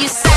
you say.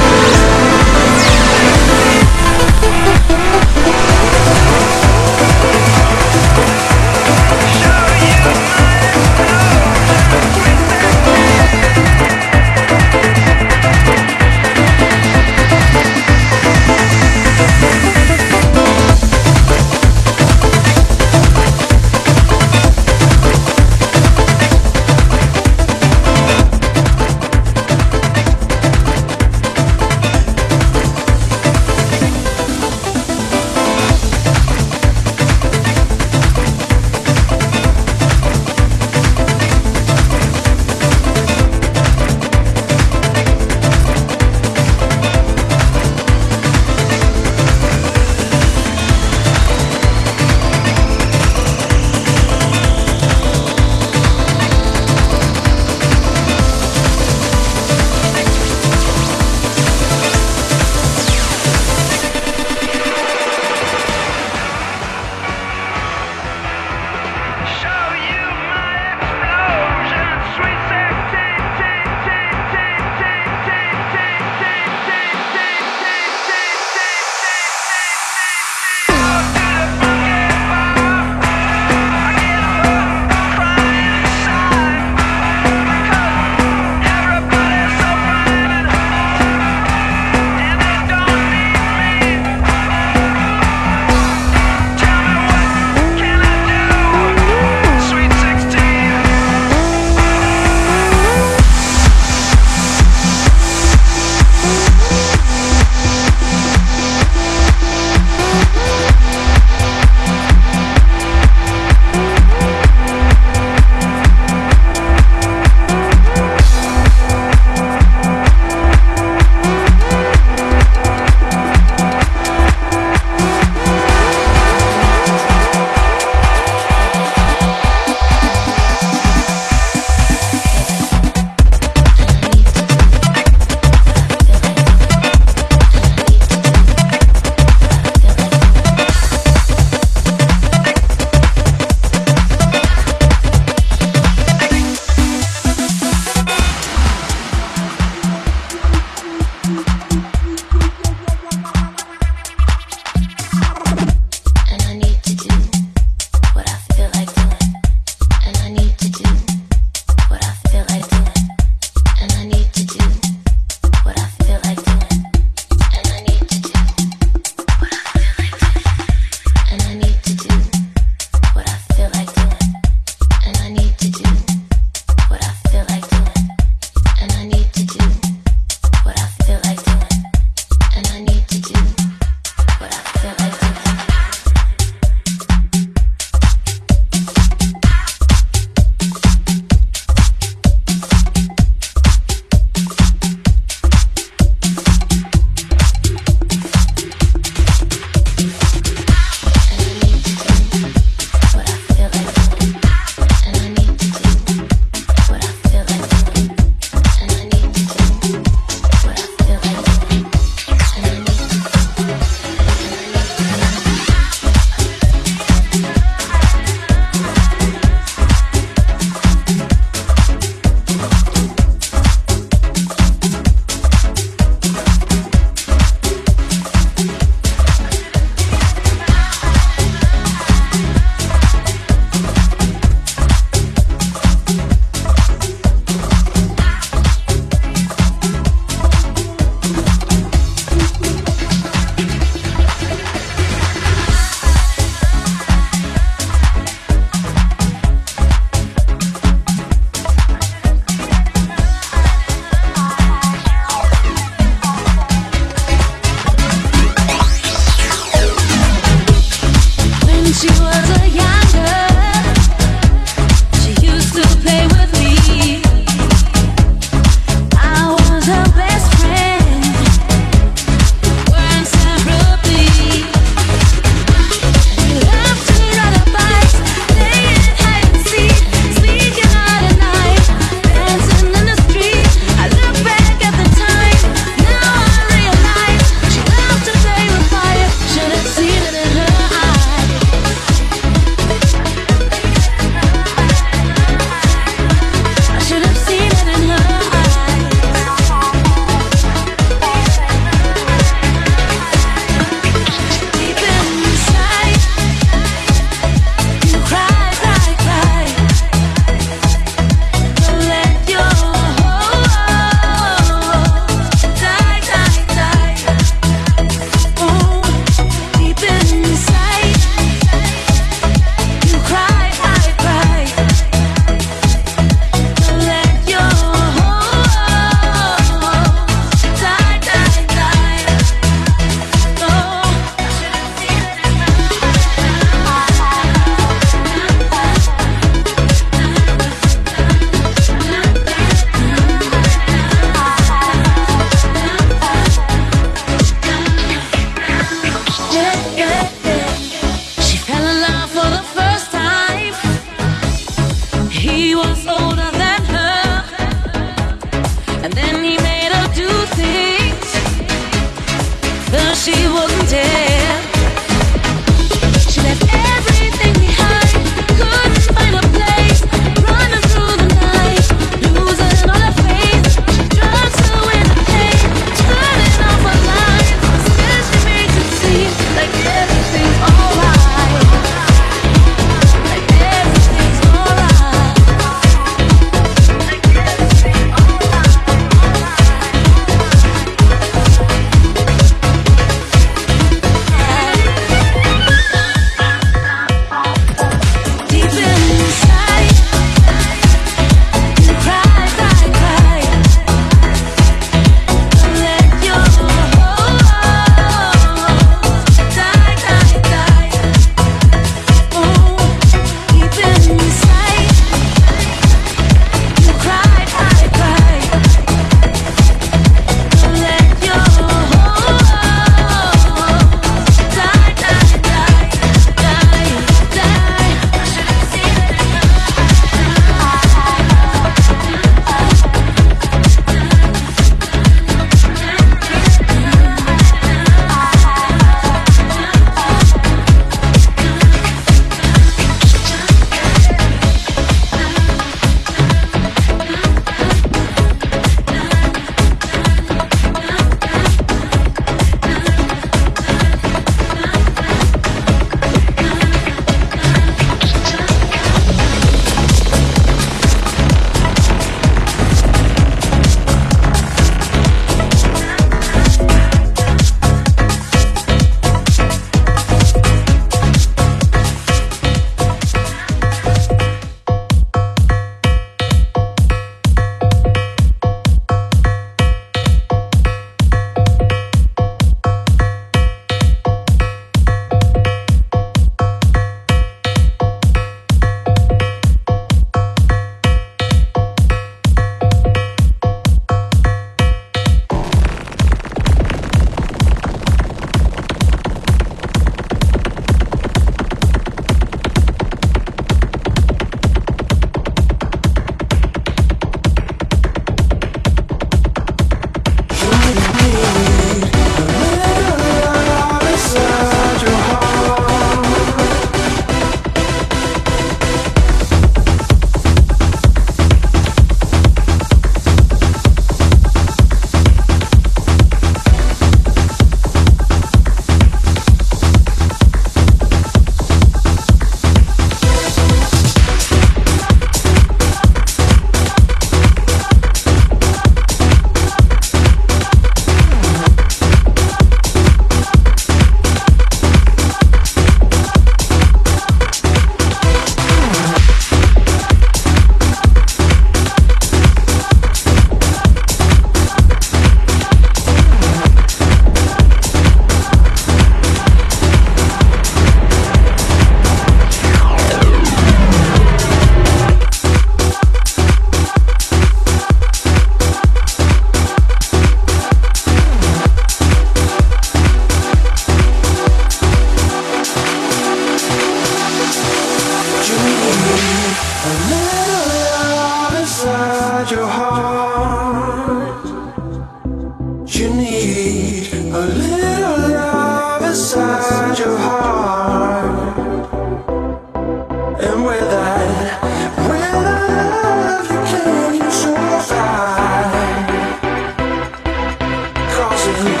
Thank you.